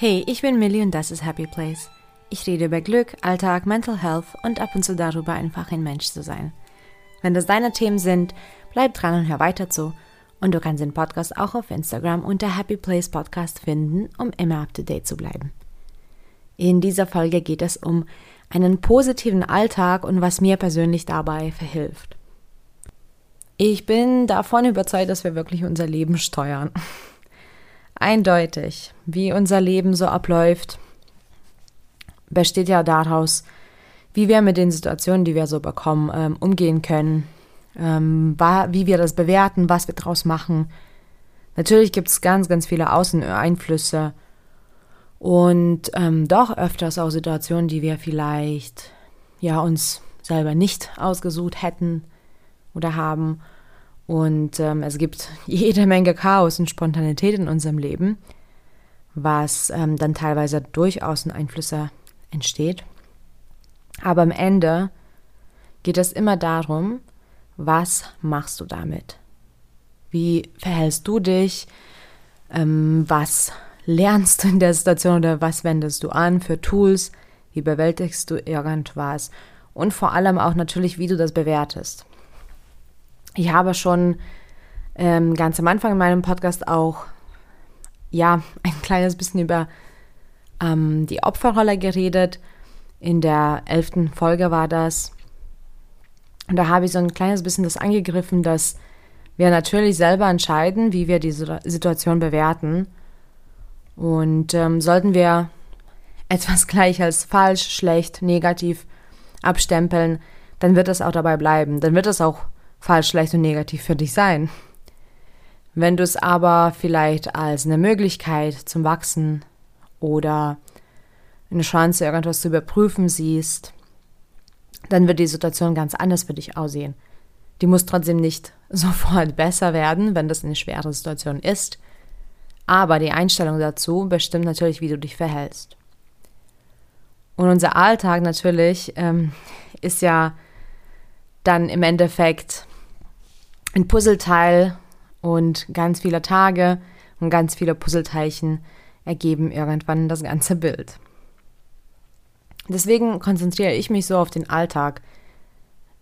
Hey, ich bin Millie und das ist Happy Place. Ich rede über Glück, Alltag, Mental Health und ab und zu darüber, einfach ein Mensch zu sein. Wenn das deine Themen sind, bleib dran und hör weiter zu. Und du kannst den Podcast auch auf Instagram unter Happy Place Podcast finden, um immer up to date zu bleiben. In dieser Folge geht es um einen positiven Alltag und was mir persönlich dabei verhilft. Ich bin davon überzeugt, dass wir wirklich unser Leben steuern. Eindeutig, wie unser Leben so abläuft, besteht ja daraus, wie wir mit den Situationen, die wir so bekommen, ähm, umgehen können, ähm, wie wir das bewerten, was wir daraus machen. Natürlich gibt es ganz, ganz viele Außeneinflüsse und ähm, doch öfters auch Situationen, die wir vielleicht ja uns selber nicht ausgesucht hätten oder haben. Und ähm, es gibt jede Menge Chaos und Spontanität in unserem Leben, was ähm, dann teilweise durch Außeneinflüsse entsteht. Aber am Ende geht es immer darum, was machst du damit? Wie verhältst du dich? Ähm, was lernst du in der Situation oder was wendest du an für Tools? Wie bewältigst du irgendwas? Und vor allem auch natürlich, wie du das bewertest. Ich habe schon ähm, ganz am Anfang in meinem Podcast auch ja ein kleines bisschen über ähm, die Opferrolle geredet. In der elften Folge war das. Und da habe ich so ein kleines bisschen das angegriffen, dass wir natürlich selber entscheiden, wie wir diese Situation bewerten. Und ähm, sollten wir etwas gleich als falsch, schlecht, negativ abstempeln, dann wird es auch dabei bleiben. Dann wird es auch falsch, schlecht und negativ für dich sein. Wenn du es aber vielleicht als eine Möglichkeit zum Wachsen oder eine Chance, irgendwas zu überprüfen siehst, dann wird die Situation ganz anders für dich aussehen. Die muss trotzdem nicht sofort besser werden, wenn das eine schwere Situation ist. Aber die Einstellung dazu bestimmt natürlich, wie du dich verhältst. Und unser Alltag natürlich ähm, ist ja dann im Endeffekt ein Puzzleteil und ganz viele Tage und ganz viele Puzzleteilchen ergeben irgendwann das ganze Bild. Deswegen konzentriere ich mich so auf den Alltag.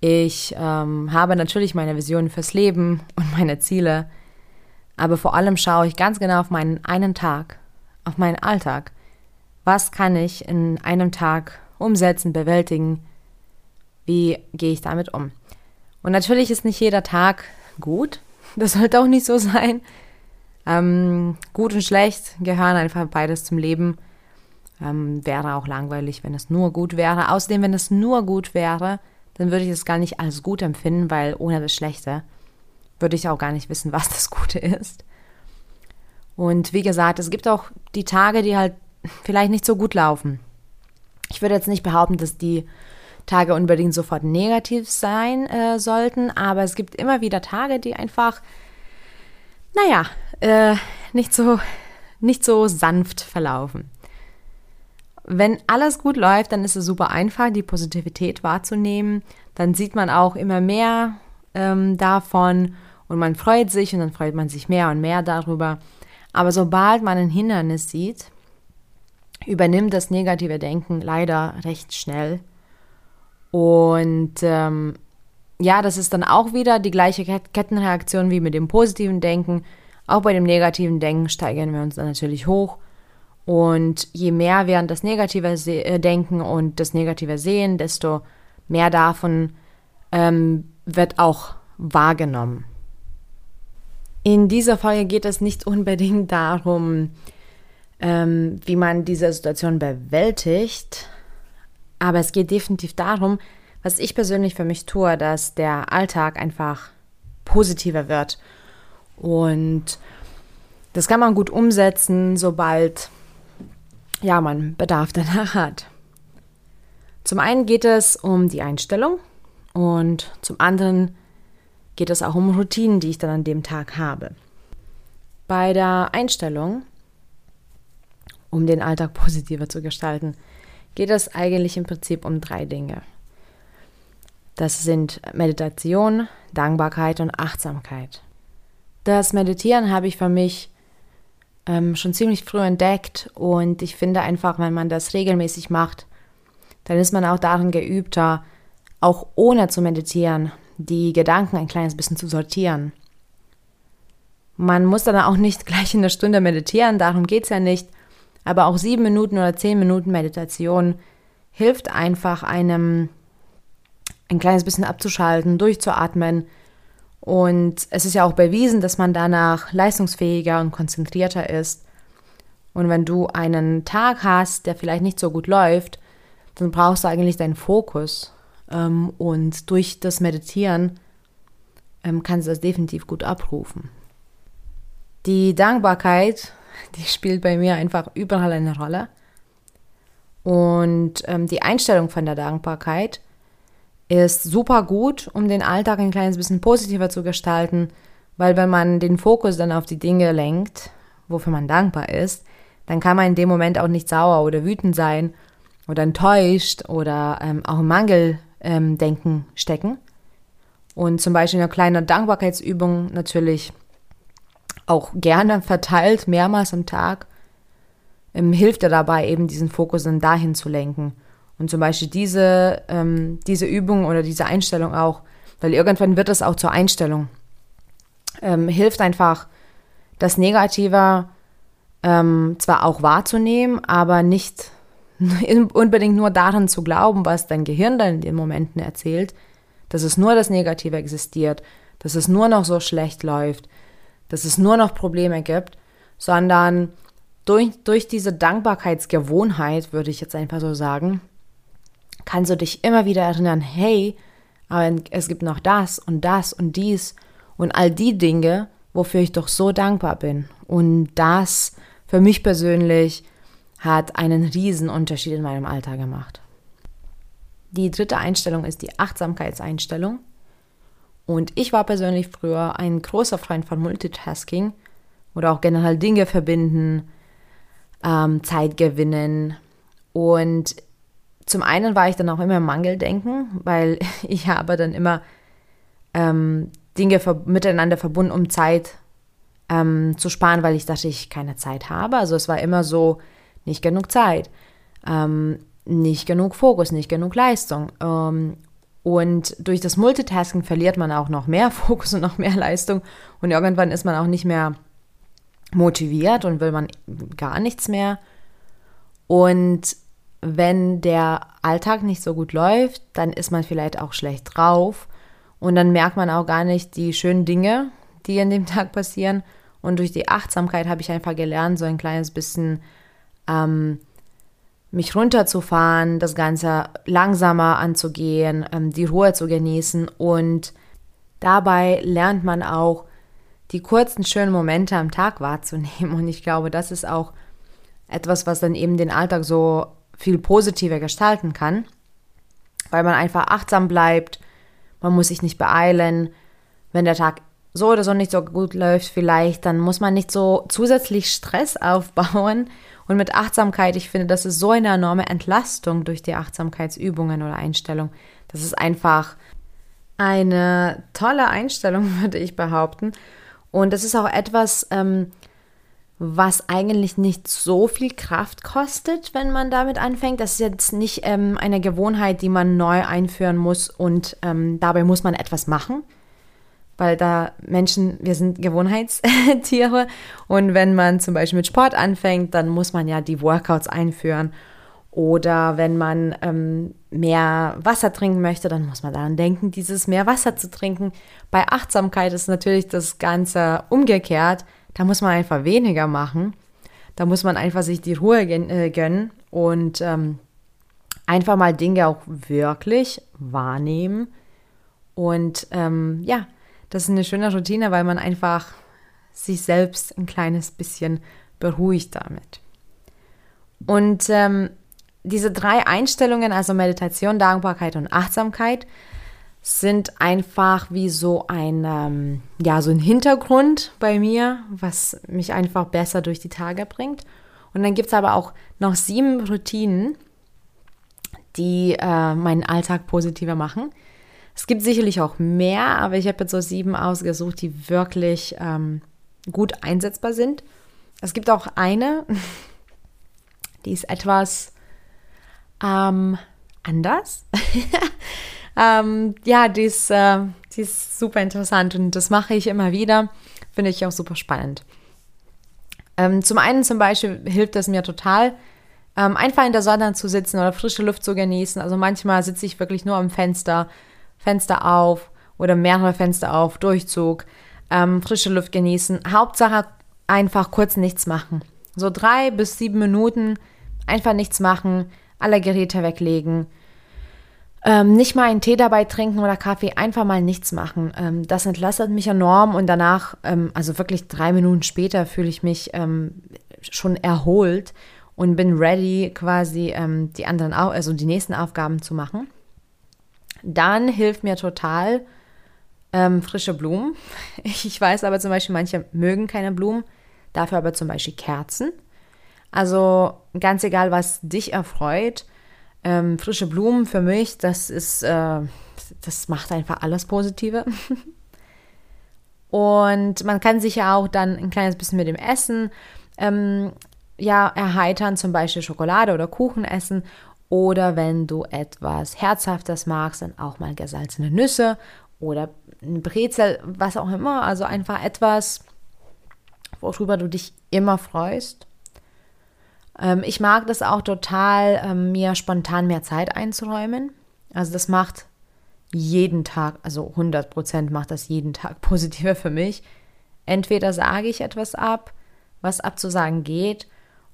Ich ähm, habe natürlich meine Visionen fürs Leben und meine Ziele, aber vor allem schaue ich ganz genau auf meinen einen Tag, auf meinen Alltag. Was kann ich in einem Tag umsetzen, bewältigen? Wie gehe ich damit um? Und natürlich ist nicht jeder Tag gut. Das sollte auch nicht so sein. Ähm, gut und schlecht gehören einfach beides zum Leben. Ähm, wäre auch langweilig, wenn es nur gut wäre. Außerdem, wenn es nur gut wäre, dann würde ich es gar nicht als gut empfinden, weil ohne das Schlechte würde ich auch gar nicht wissen, was das Gute ist. Und wie gesagt, es gibt auch die Tage, die halt vielleicht nicht so gut laufen. Ich würde jetzt nicht behaupten, dass die Tage unbedingt sofort negativ sein äh, sollten, aber es gibt immer wieder Tage, die einfach, naja, äh, nicht so, nicht so sanft verlaufen. Wenn alles gut läuft, dann ist es super einfach, die Positivität wahrzunehmen. Dann sieht man auch immer mehr ähm, davon und man freut sich und dann freut man sich mehr und mehr darüber. Aber sobald man ein Hindernis sieht, übernimmt das negative Denken leider recht schnell und ähm, ja, das ist dann auch wieder die gleiche Kettenreaktion wie mit dem positiven Denken. Auch bei dem negativen Denken steigern wir uns dann natürlich hoch. Und je mehr wir an das Negative äh, denken und das Negative sehen, desto mehr davon ähm, wird auch wahrgenommen. In dieser Folge geht es nicht unbedingt darum, ähm, wie man diese Situation bewältigt, aber es geht definitiv darum, was ich persönlich für mich tue, dass der Alltag einfach positiver wird. Und das kann man gut umsetzen, sobald ja, man Bedarf danach hat. Zum einen geht es um die Einstellung und zum anderen geht es auch um Routinen, die ich dann an dem Tag habe. Bei der Einstellung, um den Alltag positiver zu gestalten, geht es eigentlich im Prinzip um drei Dinge. Das sind Meditation, Dankbarkeit und Achtsamkeit. Das Meditieren habe ich für mich ähm, schon ziemlich früh entdeckt und ich finde einfach, wenn man das regelmäßig macht, dann ist man auch darin geübter, auch ohne zu meditieren, die Gedanken ein kleines bisschen zu sortieren. Man muss dann auch nicht gleich in der Stunde meditieren, darum geht es ja nicht, aber auch sieben Minuten oder zehn Minuten Meditation hilft einfach einem ein kleines bisschen abzuschalten, durchzuatmen. Und es ist ja auch bewiesen, dass man danach leistungsfähiger und konzentrierter ist. Und wenn du einen Tag hast, der vielleicht nicht so gut läuft, dann brauchst du eigentlich deinen Fokus. Ähm, und durch das Meditieren ähm, kannst du das definitiv gut abrufen. Die Dankbarkeit, die spielt bei mir einfach überall eine Rolle. Und ähm, die Einstellung von der Dankbarkeit ist super gut, um den Alltag ein kleines bisschen positiver zu gestalten, weil wenn man den Fokus dann auf die Dinge lenkt, wofür man dankbar ist, dann kann man in dem Moment auch nicht sauer oder wütend sein oder enttäuscht oder ähm, auch im Mangeldenken ähm, stecken. Und zum Beispiel eine kleine Dankbarkeitsübung natürlich auch gerne verteilt, mehrmals am Tag, ähm, hilft er dabei, eben diesen Fokus dann dahin zu lenken. Und zum Beispiel diese, ähm, diese Übung oder diese Einstellung auch, weil irgendwann wird es auch zur Einstellung, ähm, hilft einfach, das Negative ähm, zwar auch wahrzunehmen, aber nicht unbedingt nur daran zu glauben, was dein Gehirn dann in den Momenten erzählt, dass es nur das Negative existiert, dass es nur noch so schlecht läuft, dass es nur noch Probleme gibt, sondern durch, durch diese Dankbarkeitsgewohnheit, würde ich jetzt einfach so sagen, kannst du dich immer wieder erinnern, hey, aber es gibt noch das und das und dies und all die Dinge, wofür ich doch so dankbar bin. Und das für mich persönlich hat einen riesen Unterschied in meinem Alltag gemacht. Die dritte Einstellung ist die Achtsamkeitseinstellung. Und ich war persönlich früher ein großer Freund von Multitasking oder auch generell Dinge verbinden, ähm, Zeit gewinnen. Und zum einen war ich dann auch immer im Mangeldenken, weil ich habe dann immer ähm, Dinge ver miteinander verbunden, um Zeit ähm, zu sparen, weil ich dachte, ich keine Zeit habe. Also es war immer so, nicht genug Zeit, ähm, nicht genug Fokus, nicht genug Leistung. Und durch das Multitasking verliert man auch noch mehr Fokus und noch mehr Leistung. Und irgendwann ist man auch nicht mehr motiviert und will man gar nichts mehr. Und wenn der Alltag nicht so gut läuft, dann ist man vielleicht auch schlecht drauf und dann merkt man auch gar nicht die schönen Dinge, die in dem Tag passieren. Und durch die Achtsamkeit habe ich einfach gelernt, so ein kleines bisschen ähm, mich runterzufahren, das Ganze langsamer anzugehen, ähm, die Ruhe zu genießen und dabei lernt man auch die kurzen schönen Momente am Tag wahrzunehmen. Und ich glaube, das ist auch etwas, was dann eben den Alltag so viel positiver gestalten kann, weil man einfach achtsam bleibt, man muss sich nicht beeilen. Wenn der Tag so oder so nicht so gut läuft, vielleicht, dann muss man nicht so zusätzlich Stress aufbauen. Und mit Achtsamkeit, ich finde, das ist so eine enorme Entlastung durch die Achtsamkeitsübungen oder Einstellung. Das ist einfach eine tolle Einstellung, würde ich behaupten. Und das ist auch etwas, ähm, was eigentlich nicht so viel Kraft kostet, wenn man damit anfängt. Das ist jetzt nicht ähm, eine Gewohnheit, die man neu einführen muss und ähm, dabei muss man etwas machen, weil da Menschen, wir sind Gewohnheitstiere und wenn man zum Beispiel mit Sport anfängt, dann muss man ja die Workouts einführen oder wenn man ähm, mehr Wasser trinken möchte, dann muss man daran denken, dieses mehr Wasser zu trinken. Bei Achtsamkeit ist natürlich das Ganze umgekehrt da muss man einfach weniger machen. Da muss man einfach sich die Ruhe äh, gönnen und ähm, einfach mal Dinge auch wirklich wahrnehmen. Und ähm, ja, das ist eine schöne Routine, weil man einfach sich selbst ein kleines bisschen beruhigt damit. Und ähm, diese drei Einstellungen, also Meditation, Dankbarkeit und Achtsamkeit, sind einfach wie so ein, ähm, ja, so ein Hintergrund bei mir, was mich einfach besser durch die Tage bringt. Und dann gibt es aber auch noch sieben Routinen, die äh, meinen Alltag positiver machen. Es gibt sicherlich auch mehr, aber ich habe jetzt so sieben ausgesucht, die wirklich ähm, gut einsetzbar sind. Es gibt auch eine, die ist etwas ähm, anders. ähm, ja, die ist, äh, die ist super interessant und das mache ich immer wieder. Finde ich auch super spannend. Ähm, zum einen zum Beispiel hilft es mir total, ähm, einfach in der Sonne zu sitzen oder frische Luft zu genießen. Also manchmal sitze ich wirklich nur am Fenster, Fenster auf oder mehrere Fenster auf, Durchzug, ähm, frische Luft genießen. Hauptsache einfach kurz nichts machen. So drei bis sieben Minuten einfach nichts machen, alle Geräte weglegen. Ähm, nicht mal einen Tee dabei trinken oder Kaffee, einfach mal nichts machen. Ähm, das entlastet mich enorm und danach, ähm, also wirklich drei Minuten später, fühle ich mich ähm, schon erholt und bin ready, quasi ähm, die anderen, also die nächsten Aufgaben zu machen. Dann hilft mir total ähm, frische Blumen. Ich weiß aber zum Beispiel, manche mögen keine Blumen, dafür aber zum Beispiel Kerzen. Also ganz egal, was dich erfreut, ähm, frische Blumen für mich, das ist, äh, das macht einfach alles Positive. Und man kann sich ja auch dann ein kleines bisschen mit dem Essen ähm, ja, erheitern, zum Beispiel Schokolade oder Kuchen essen. Oder wenn du etwas Herzhaftes magst, dann auch mal gesalzene Nüsse oder ein Brezel, was auch immer. Also einfach etwas, worüber du dich immer freust. Ähm, ich mag das auch total, ähm, mir spontan mehr Zeit einzuräumen. Also das macht jeden Tag, also 100 Prozent macht das jeden Tag positiver für mich. Entweder sage ich etwas ab, was abzusagen geht,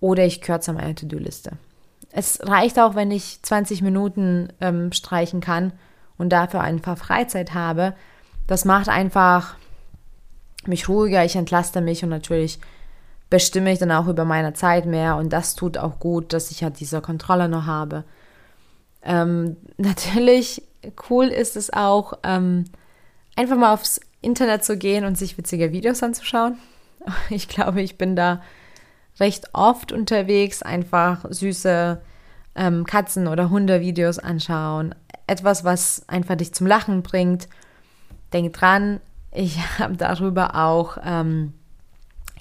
oder ich kürze meine To-Do-Liste. Es reicht auch, wenn ich 20 Minuten ähm, streichen kann und dafür einfach Freizeit habe. Das macht einfach mich ruhiger, ich entlaste mich und natürlich bestimme ich dann auch über meine Zeit mehr und das tut auch gut, dass ich halt diese Kontrolle noch habe. Ähm, natürlich cool ist es auch, ähm, einfach mal aufs Internet zu gehen und sich witzige Videos anzuschauen. Ich glaube, ich bin da recht oft unterwegs, einfach süße ähm, Katzen- oder Hunde-Videos anschauen. Etwas, was einfach dich zum Lachen bringt. Denk dran, ich habe darüber auch ähm,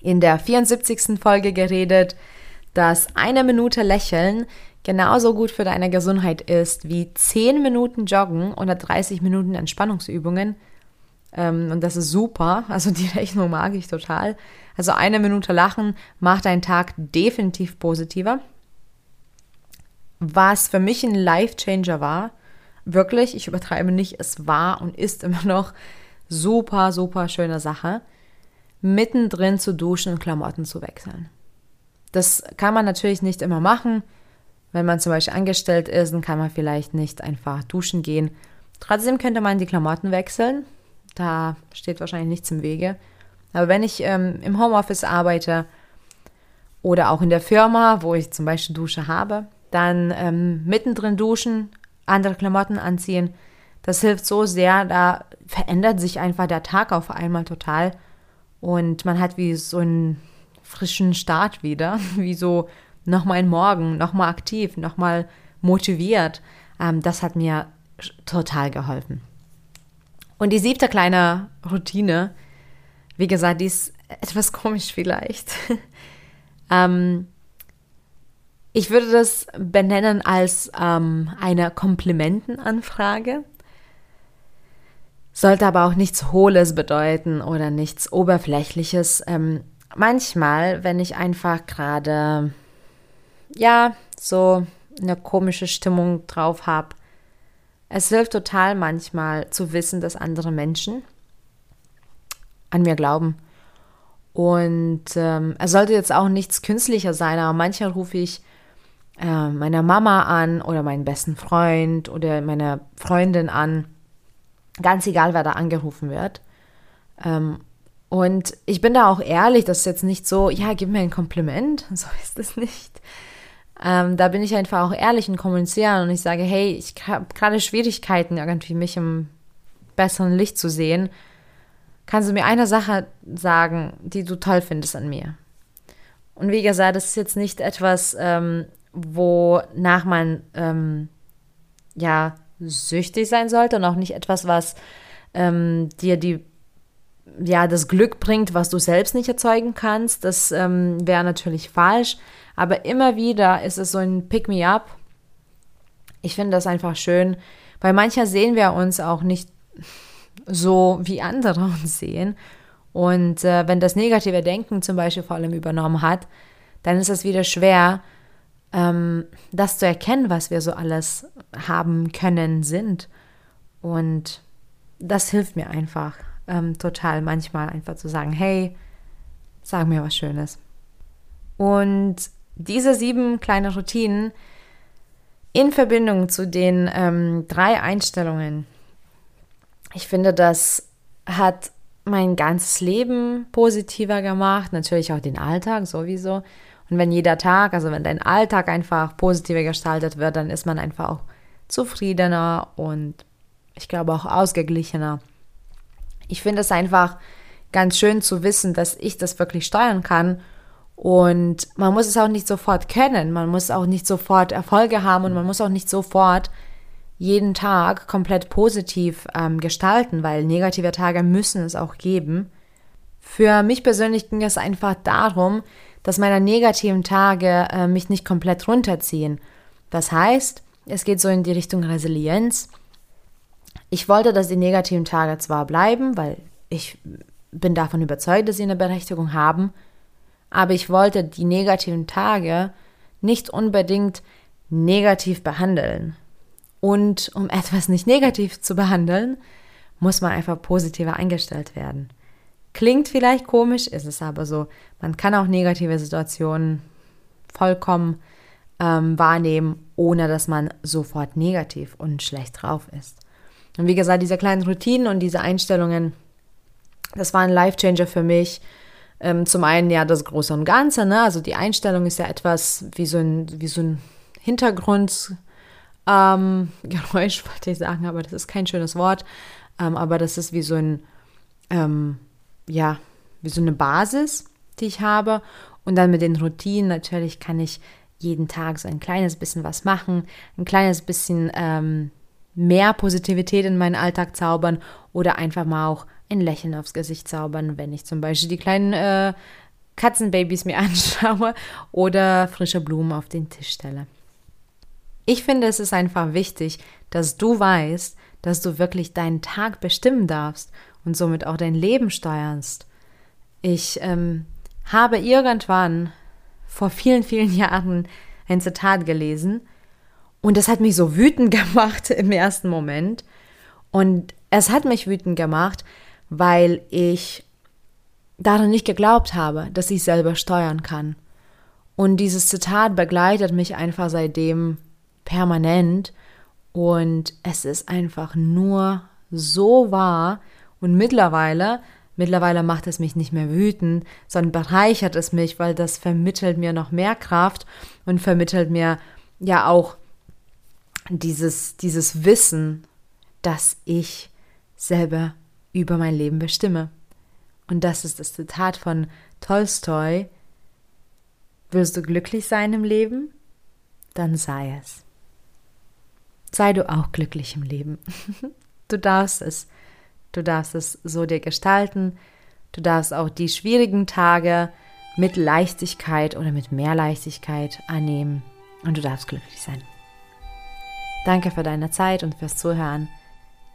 in der 74. Folge geredet, dass eine Minute Lächeln genauso gut für deine Gesundheit ist wie 10 Minuten Joggen oder 30 Minuten Entspannungsübungen. Ähm, und das ist super. Also die Rechnung mag ich total. Also eine Minute Lachen macht deinen Tag definitiv positiver. Was für mich ein Life-Changer war, wirklich, ich übertreibe nicht, es war und ist immer noch super, super schöne Sache mittendrin zu duschen und Klamotten zu wechseln. Das kann man natürlich nicht immer machen. Wenn man zum Beispiel angestellt ist, dann kann man vielleicht nicht einfach duschen gehen. Trotzdem könnte man die Klamotten wechseln. Da steht wahrscheinlich nichts im Wege. Aber wenn ich ähm, im Homeoffice arbeite oder auch in der Firma, wo ich zum Beispiel Dusche habe, dann ähm, mittendrin duschen, andere Klamotten anziehen, das hilft so sehr. Da verändert sich einfach der Tag auf einmal total. Und man hat wie so einen frischen Start wieder, wie so nochmal ein Morgen, nochmal aktiv, nochmal motiviert. Ähm, das hat mir total geholfen. Und die siebte kleine Routine, wie gesagt, die ist etwas komisch vielleicht. ähm, ich würde das benennen als ähm, eine Komplimentenanfrage sollte aber auch nichts Hohles bedeuten oder nichts Oberflächliches. Ähm, manchmal, wenn ich einfach gerade, ja, so eine komische Stimmung drauf habe, es hilft total manchmal zu wissen, dass andere Menschen an mir glauben. Und ähm, es sollte jetzt auch nichts künstlicher sein, aber manchmal rufe ich äh, meiner Mama an oder meinen besten Freund oder meine Freundin an Ganz egal, wer da angerufen wird. Ähm, und ich bin da auch ehrlich, das ist jetzt nicht so, ja, gib mir ein Kompliment, so ist es nicht. Ähm, da bin ich einfach auch ehrlich und kommunizieren und ich sage, hey, ich habe gerade Schwierigkeiten, irgendwie mich im besseren Licht zu sehen. Kannst du mir eine Sache sagen, die du toll findest an mir? Und wie gesagt, das ist jetzt nicht etwas, ähm, wonach man ähm, ja süchtig sein sollte und auch nicht etwas, was ähm, dir die ja, das Glück bringt, was du selbst nicht erzeugen kannst. Das ähm, wäre natürlich falsch. Aber immer wieder ist es so ein Pick-me-up. Ich finde das einfach schön, weil manchmal sehen wir uns auch nicht so, wie andere uns sehen. Und äh, wenn das negative Denken zum Beispiel vor allem übernommen hat, dann ist es wieder schwer, ähm, das zu erkennen, was wir so alles haben können, sind. Und das hilft mir einfach ähm, total manchmal einfach zu sagen, hey, sag mir was Schönes. Und diese sieben kleine Routinen in Verbindung zu den ähm, drei Einstellungen, ich finde, das hat mein ganzes Leben positiver gemacht, natürlich auch den Alltag sowieso. Und wenn jeder Tag, also wenn dein Alltag einfach positiver gestaltet wird, dann ist man einfach auch zufriedener und ich glaube auch ausgeglichener. Ich finde es einfach ganz schön zu wissen, dass ich das wirklich steuern kann. Und man muss es auch nicht sofort kennen, man muss auch nicht sofort Erfolge haben und man muss auch nicht sofort jeden Tag komplett positiv ähm, gestalten, weil negative Tage müssen es auch geben. Für mich persönlich ging es einfach darum, dass meine negativen Tage äh, mich nicht komplett runterziehen. Das heißt, es geht so in die Richtung Resilienz. Ich wollte, dass die negativen Tage zwar bleiben, weil ich bin davon überzeugt, dass sie eine Berechtigung haben, aber ich wollte die negativen Tage nicht unbedingt negativ behandeln. Und um etwas nicht negativ zu behandeln, muss man einfach positiver eingestellt werden. Klingt vielleicht komisch, ist es aber so. Man kann auch negative Situationen vollkommen ähm, wahrnehmen, ohne dass man sofort negativ und schlecht drauf ist. Und wie gesagt, diese kleinen Routinen und diese Einstellungen, das war ein Life-Changer für mich. Ähm, zum einen ja das Große und Ganze, ne? also die Einstellung ist ja etwas wie so ein, wie so ein Hintergrund, ähm, wollte ich sagen, aber das ist kein schönes Wort. Ähm, aber das ist wie so ein, ähm, ja, wie so eine Basis, die ich habe. Und dann mit den Routinen natürlich kann ich jeden Tag so ein kleines bisschen was machen, ein kleines bisschen ähm, mehr Positivität in meinen Alltag zaubern oder einfach mal auch ein Lächeln aufs Gesicht zaubern, wenn ich zum Beispiel die kleinen äh, Katzenbabys mir anschaue oder frische Blumen auf den Tisch stelle. Ich finde, es ist einfach wichtig, dass du weißt, dass du wirklich deinen Tag bestimmen darfst und somit auch dein Leben steuerst. Ich ähm, habe irgendwann vor vielen, vielen Jahren ein Zitat gelesen, und das hat mich so wütend gemacht im ersten Moment. Und es hat mich wütend gemacht, weil ich daran nicht geglaubt habe, dass ich selber steuern kann. Und dieses Zitat begleitet mich einfach seitdem permanent. Und es ist einfach nur so wahr. Und mittlerweile, mittlerweile macht es mich nicht mehr wütend, sondern bereichert es mich, weil das vermittelt mir noch mehr Kraft und vermittelt mir ja auch dieses, dieses Wissen, dass ich selber über mein Leben bestimme. Und das ist das Zitat von Tolstoi. Willst du glücklich sein im Leben? Dann sei es. Sei du auch glücklich im Leben. Du darfst es. Du darfst es so dir gestalten. Du darfst auch die schwierigen Tage mit Leichtigkeit oder mit mehr Leichtigkeit annehmen. Und du darfst glücklich sein. Danke für deine Zeit und fürs Zuhören.